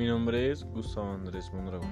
Mi nombre es Gustavo Andrés Mondragón.